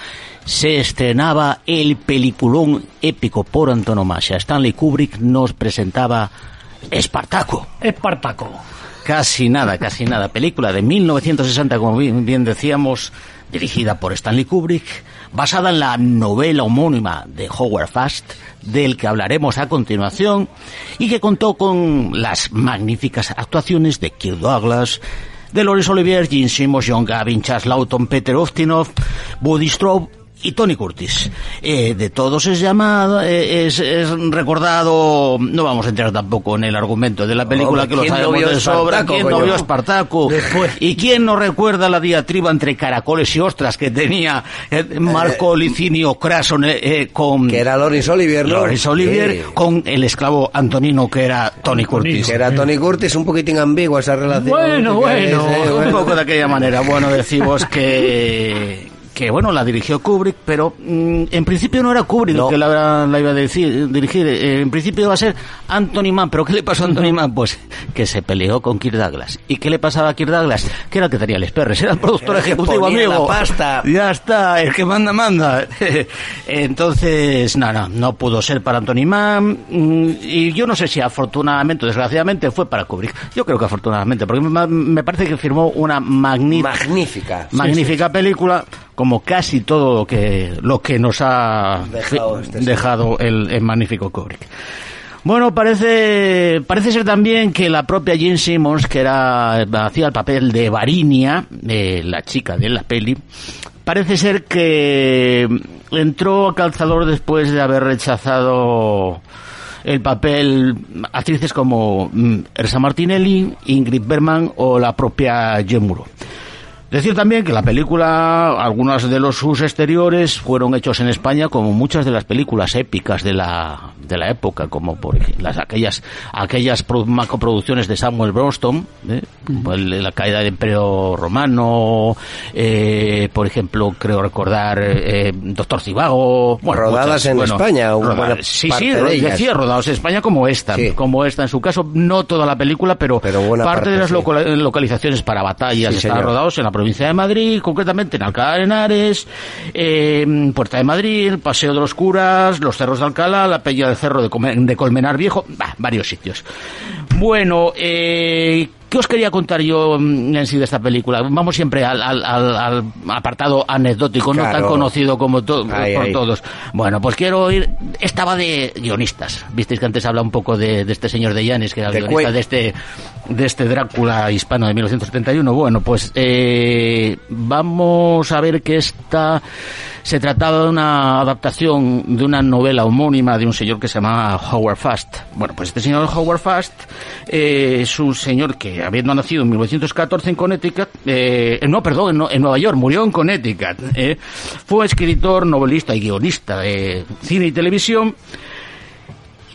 se estrenaba el peliculón épico por antonomasia. Stanley Kubrick nos presentaba Espartaco. Espartaco. Casi nada, casi nada. Película de 1960, como bien, bien decíamos, dirigida por Stanley Kubrick, basada en la novela homónima de Howard Fast, del que hablaremos a continuación, y que contó con las magníficas actuaciones de Kirk Douglas, de Laurence Olivier, Gene Simmons, John Gavin, Charles Lawton, Peter Ustinov, Woody Straub y Tony Curtis. Eh, de todos es llamado, eh, es, es recordado, no vamos a entrar tampoco en el argumento de la película Hombre, que lo ¿quién no sabemos vio de sobra, Espartaco, ¿quién no vio Espartaco? Después. ¿Y quién no recuerda la diatriba entre caracoles y ostras que tenía eh, Marco Licinio Crason eh, eh, con que era Lawrence Olivier, ¿no? Laurence Olivier, Sí. con el esclavo Antonino que era Tony Curtis? Que era Tony Curtis, un poquitín ambigua esa relación. Bueno, es, bueno. eh, Un poco de aquella manera. Bueno, decimos que que bueno, la dirigió Kubrick, pero mm, en principio no era Kubrick No. el que la, la iba a decir- dirigir. Eh, en principio iba a ser Anthony Mann. ¿Pero qué le pasó a Anthony Mann? Pues que se peleó con Kirk Douglas. ¿Y qué le pasaba a Kirk Douglas? Que era el que tenía les perres, era el productor Era ejecutivo, amigo. la pasta. Ya está, el que manda, manda. [LAUGHS] Entonces, no, no, no pudo ser para Anthony Mann. mm, Y yo no sé si afortunadamente o desgraciadamente fue para Kubrick. Yo creo que afortunadamente, porque me, me parece que firmó una magnífica Magnífica. magnífica película como casi todo lo que lo que nos ha Dejado este dejado el, el magnífico Kubrick bueno parece parece ser también que la propia Jane Simmons que era hacía el papel de Varinia de la chica de la peli parece ser que entró a calzador después de haber rechazado el papel actrices como mm, Elsa Martinelli, Ingrid Bergman o la propia Gemuro. Decir también que la película, algunos de los sus exteriores fueron hechos en España como muchas de las películas épicas de la, de la época, como por ejemplo, las, aquellas, aquellas pro- macroproducciones de Samuel Bronston, ¿eh? La caída del Imperio Romano, eh, por ejemplo, creo recordar eh, Doctor Cibago, bueno, Rodadas en España, una buena sí, sí, de decía rodados en España como esta, Sí. como esta en su caso, no toda la película, pero, Pero buena parte, parte, de las sí. localizaciones para batallas Sí, están rodados en la provincia de Madrid, concretamente en Alcalá de Henares, eh, Puerta de Madrid, el Paseo de los Curas, los Cerros de Alcalá, la Peña del Cerro de, Colmenar Viejo, varios sitios. Bueno, eh, ¿qué os quería contar yo mm, en sí de esta película? Vamos siempre al, al- al- al apartado anecdótico, no tan conocido como to- por todos. Bueno, pues quiero ir. Estaba de guionistas. Visteis que antes habla un poco de, de este señor de Llanes, que era el De guionista de este, de este Drácula hispano de 1971. Bueno, pues eh, vamos a ver que esta se trataba de una adaptación de una novela homónima de un señor que se llamaba Howard Fast. Bueno, pues este señor Howard Fast eh, es un señor que, habiendo nacido en 1914 en Connecticut, eh, no, perdón, en Nueva York, murió en Connecticut. eh, fue escritor, novelista y guionista de cine y televisión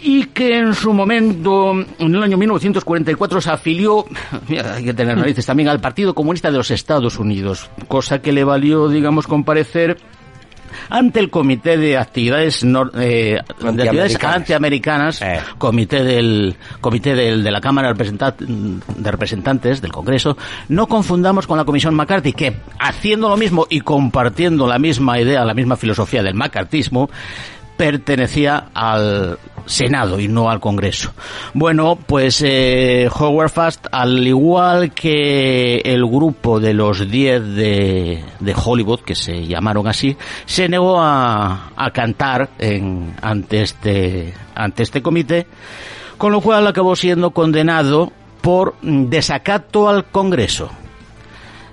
y que en su momento, en el año 1944, se afilió, [LAUGHS] mira, hay que tener narices también, al Partido Comunista de los Estados Unidos, cosa que le valió, digamos, comparecer ante el Comité de Actividades, nor- eh, de actividades Antiamericanas. Eh. Comité del Comité del- de la Cámara de Representantes del Congreso. No confundamos con la Comisión McCarthy, que haciendo lo mismo y compartiendo la misma idea, la misma filosofía del macartismo, pertenecía al Senado y no al Congreso. Bueno, pues eh, Howard Fast, al igual que el grupo de los 10 de, de Hollywood, que se llamaron así, se negó a, a cantar en, ante, este, ante este comité, con lo cual acabó siendo condenado por desacato al Congreso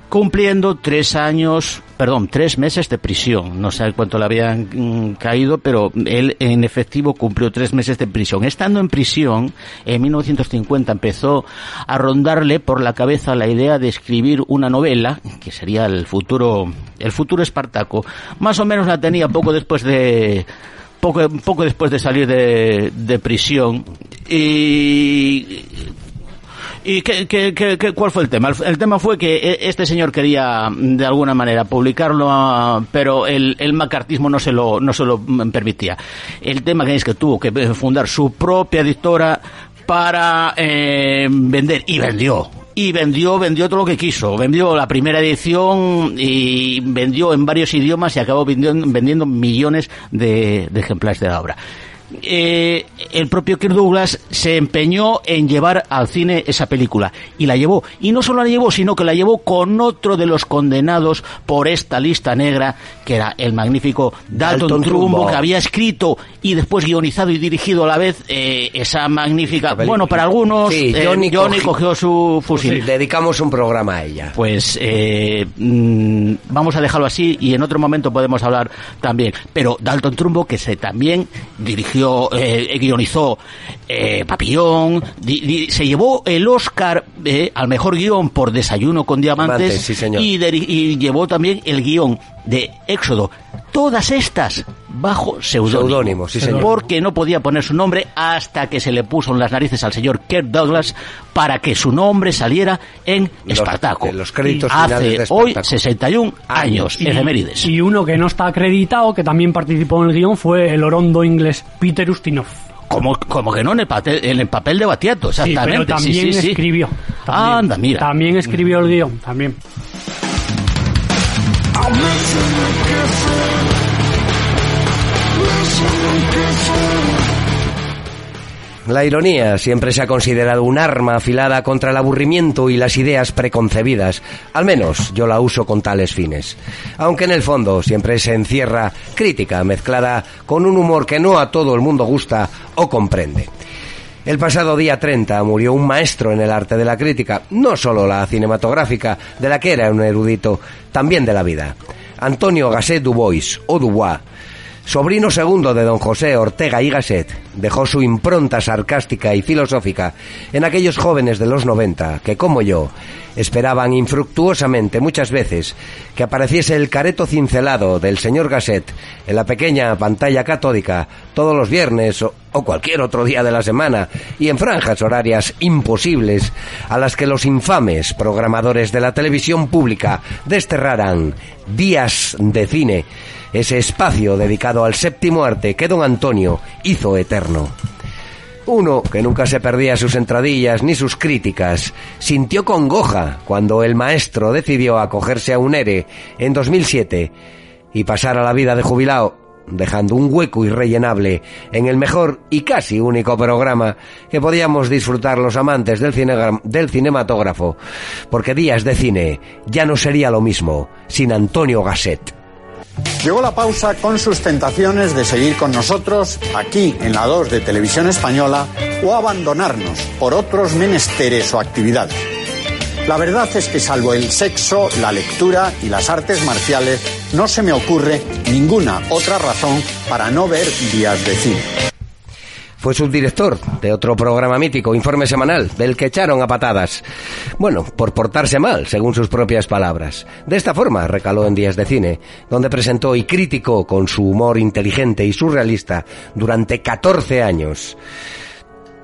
cumpliendo tres años, perdón, tres meses de prisión. No sé cuánto le habían mm, caído, pero él en efectivo cumplió tres meses de prisión. Estando en prisión, en 1950 empezó a rondarle por la cabeza la idea de escribir una novela, que sería el futuro, el futuro Espartaco. Más o menos la tenía poco después de, poco, poco después de salir de, de prisión. Y ¿Y qué, qué- qué- cuál fue el tema? El, tema fue que e- este señor quería, mm, de alguna manera, publicarlo, ah, pero el, el macartismo no se lo, no se lo mm, permitía. El tema que es que tuvo que eh, fundar su propia editora para eh, vender, y vendió. Y vendió, vendió todo lo que quiso. Vendió la primera edición y vendió en varios idiomas y acabó vendiendo, millones de ejemplares de la obra eh, el propio Kirk Douglas se empeñó en llevar al cine esa película y la llevó y no solo la llevó sino que la llevó con otro de los condenados por esta lista negra que era el magnífico Dalton, Dalton Trumbo, Trumbo. que había escrito y después guionizado y dirigido a la vez eh, esa magnífica bueno para algunos Sí, eh, Johnny Johnny cogi- cogió su fusil Dedicamos un programa a ella. pues eh, mm, vamos a dejarlo así y en otro momento podemos hablar también. Pero Dalton Trumbo, que se también dirigió, eh, guionizó eh, Papillón, di- di- se llevó el Oscar eh, al mejor guion por Desayuno con Diamantes sí. Y, y llevó también el guion de Éxodo. Todas estas bajo seudónimo. Sí, señor. Porque no podía poner su nombre hasta que se le puso en las narices al señor Kirk Douglas para que su nombre saliera en Los- Espartaco. en los créditos Hace finales de hoy Espartaco. 61 años, Y- efemérides. Y uno que no está acreditado, que también participó en el guion, fue el orondo inglés Peter Ustinov. Como, como que no en el, papel, en el papel de Batiato, Sí, exactamente. pero también sí, sí, sí. escribió. También, Anda, mira. También escribió el guion, también. La ironía siempre se ha considerado un arma afilada contra el aburrimiento y las ideas preconcebidas. Al menos yo la uso con tales fines. Aunque en el fondo siempre se encierra crítica mezclada con un humor que no a todo el mundo gusta o comprende. El pasado día 30 murió un maestro en el arte de la crítica, no solo la cinematográfica, de la que era un erudito, también de la vida. Antonio Gasset Dubois, o Dubois, Sobrino segundo de don José Ortega y Gasset, dejó su impronta sarcástica y filosófica en aquellos jóvenes de los 90 que, como yo, esperaban infructuosamente muchas veces que apareciese el careto cincelado del señor Gasset en la pequeña pantalla catódica todos los viernes o, o cualquier otro día de la semana y en franjas horarias imposibles a las que los infames programadores de la televisión pública desterraran días de cine ese espacio dedicado al séptimo arte que don Antonio hizo eterno. Uno que nunca se perdía sus entradillas ni sus críticas, sintió congoja cuando el maestro decidió acogerse a un ERE en 2007 y pasar a la vida de jubilado, dejando un hueco irrellenable en el mejor y casi único programa que podíamos disfrutar los amantes del, cine- del cinematógrafo, porque Días de Cine ya no sería lo mismo sin Antonio Gasset. Llegó la pausa con sus tentaciones de seguir con nosotros aquí en la 2 de Televisión Española o abandonarnos por otros menesteres o actividades. La verdad es que salvo el sexo, la lectura y las artes marciales, no se me ocurre ninguna otra razón para no ver días de cine. Fue subdirector de otro programa mítico, Informe Semanal, del que echaron a patadas. Bueno, por portarse mal, según sus propias palabras. De esta forma recaló en Días de Cine, donde presentó y criticó con su humor inteligente y surrealista durante 14 años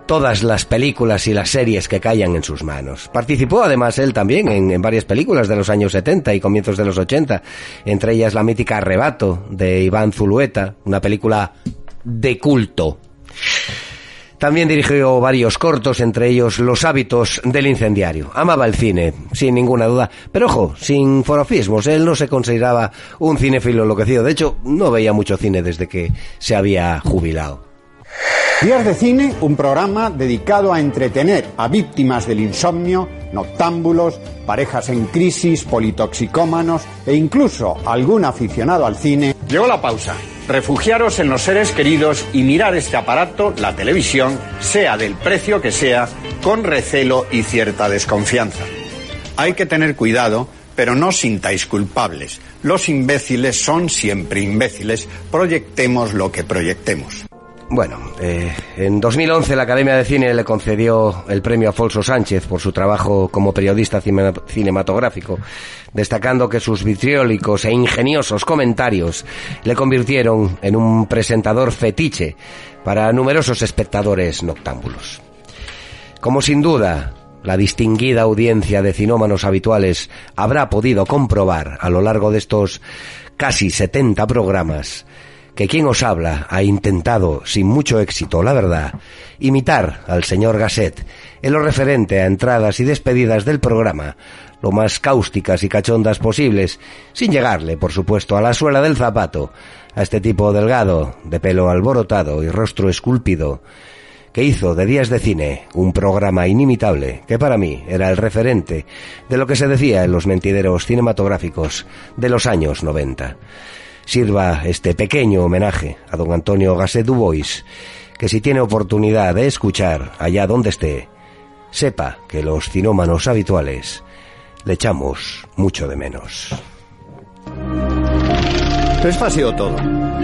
todas las películas y las series que caían en sus manos. Participó además él también en, en, varias películas de los años 70 y comienzos de los 80, entre ellas la mítica Arrebato de Iván Zulueta, una película de culto. También dirigió varios cortos, entre ellos Los hábitos del incendiario. Amaba el cine, sin ninguna duda, pero ojo, sin forofismos, él no se consideraba un cinéfilo enloquecido, de hecho no veía mucho cine desde que se había jubilado. Días de Cine, un programa dedicado a entretener a víctimas del insomnio, noctámbulos, parejas en crisis, politoxicómanos e incluso algún aficionado al cine. Llegó la pausa. Refugiaros en los seres queridos y mirar este aparato, la televisión, sea del precio que sea, con recelo y cierta desconfianza. Hay que tener cuidado, pero no sintáis culpables. Los imbéciles son siempre imbéciles. Proyectemos lo que proyectemos. Bueno, eh, en 2011 la Academia de Cine le concedió el premio a Folso Sánchez por su trabajo como periodista cine cinematográfico, destacando que sus vitriólicos e ingeniosos comentarios le convirtieron en un presentador fetiche para numerosos espectadores noctámbulos. Como sin duda la distinguida audiencia de cinómanos habituales habrá podido comprobar a lo largo de estos casi 70 programas, que quien os habla ha intentado, sin mucho éxito, la verdad, imitar al señor Gasset en lo referente a entradas y despedidas del programa, lo más cáusticas y cachondas posibles, sin llegarle, por supuesto, a la suela del zapato, a este tipo delgado, de pelo alborotado y rostro esculpido, que hizo de Días de Cine un programa inimitable que para mí era el referente de lo que se decía en los mentideros cinematográficos de los años 90 sirva este pequeño homenaje a don Antonio Gasset Dubois, que si tiene oportunidad de escuchar allá donde esté, sepa que los cinómanos habituales le echamos mucho de menos. Esto ha sido todo.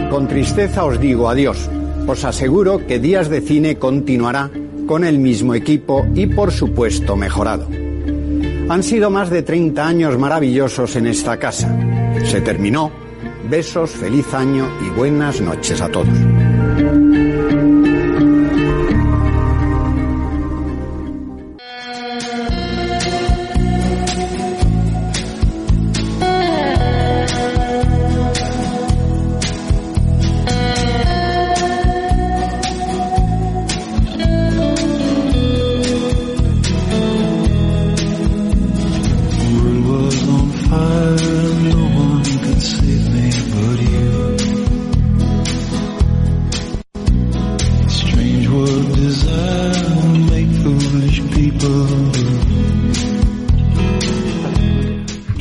Con tristeza os digo adiós. Os aseguro que Días de Cine continuará con el mismo equipo y por supuesto mejorado. Han sido más de 30 años maravillosos en esta casa. Se terminó Besos, feliz año y buenas noches a todos.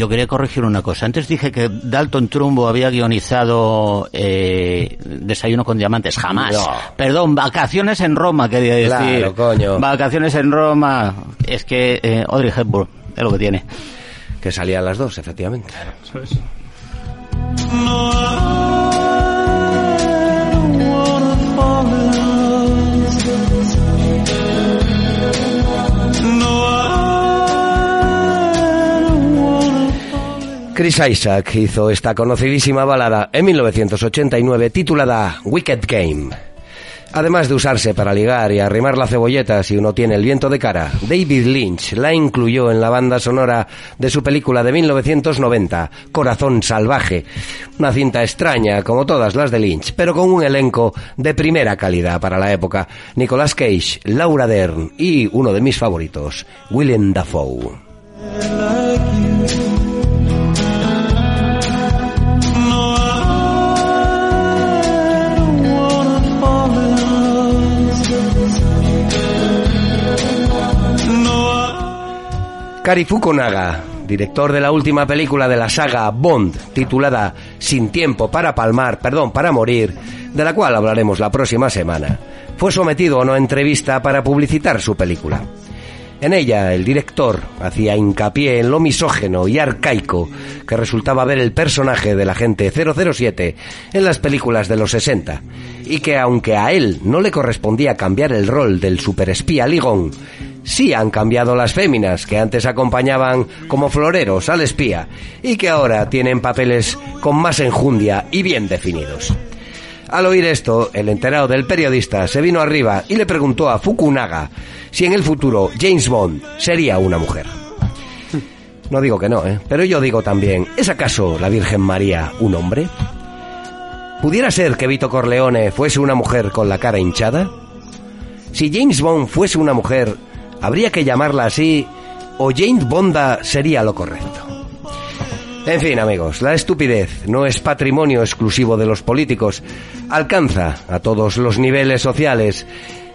Yo quería corregir una cosa. Antes dije que Dalton Trumbo había guionizado eh, Desayuno con Diamantes. Jamás. No. Perdón, Vacaciones en Roma, quería decir. Claro, coño. Vacaciones en Roma. Es que eh, Audrey Hepburn es lo que tiene. Que salían las dos, efectivamente. Eso es. No Chris Isaac hizo esta conocidísima balada en 1989 titulada Wicked Game. Además de usarse para ligar y arrimar la cebolleta si uno tiene el viento de cara, David Lynch la incluyó en la banda sonora de su película de 1990, Corazón Salvaje. Una cinta extraña, como todas las de Lynch, pero con un elenco de primera calidad para la época. Nicolas Cage, Laura Dern y uno de mis favoritos, Willem Dafoe. Kari Fukunaga, director de la última película de la saga Bond, titulada Sin tiempo para palmar, perdón, para morir, de la cual hablaremos la próxima semana, fue sometido a una entrevista para publicitar su película. En ella, el director hacía hincapié en lo misógeno y arcaico que resultaba ver el personaje del agente 007 en las películas de los 60, y que aunque a él no le correspondía cambiar el rol del superespía Ligón, sí han cambiado las féminas que antes acompañaban como floreros al espía y que ahora tienen papeles con más enjundia y bien definidos. Al oír esto, el enterado del periodista se vino arriba y le preguntó a Fukunaga si en el futuro James Bond sería una mujer. No digo que no, ¿eh? pero yo digo también, ¿es acaso la Virgen María un hombre? ¿Pudiera ser que Vito Corleone fuese una mujer con la cara hinchada? Si James Bond fuese una mujer, ¿habría que llamarla así o James Bonda sería lo correcto? En fin, amigos, la estupidez no es patrimonio exclusivo de los políticos. Alcanza a todos los niveles sociales,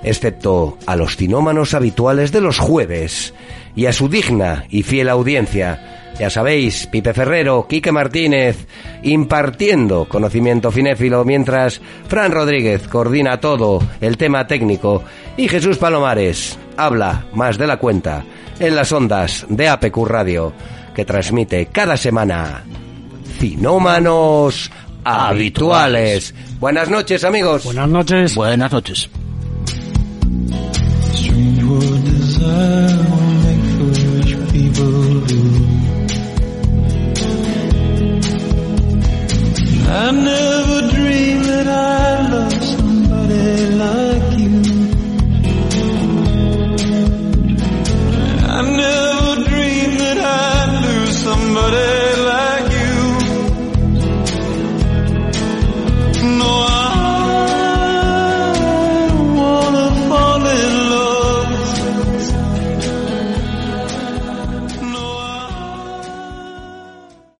excepto a los cinómanos habituales de los jueves y a su digna y fiel audiencia. Ya sabéis, Pipe Ferrero, Quique Martínez, impartiendo conocimiento finéfilo, mientras Fran Rodríguez coordina todo el tema técnico y Jesús Palomares habla más de la cuenta en las ondas de APQ Radio que transmite cada semana Cinómanos Habituales. Buenas noches, amigos. Buenas noches. Buenas noches. I never dreamed that I'd love somebody like you. I never dreamed that I'd lose somebody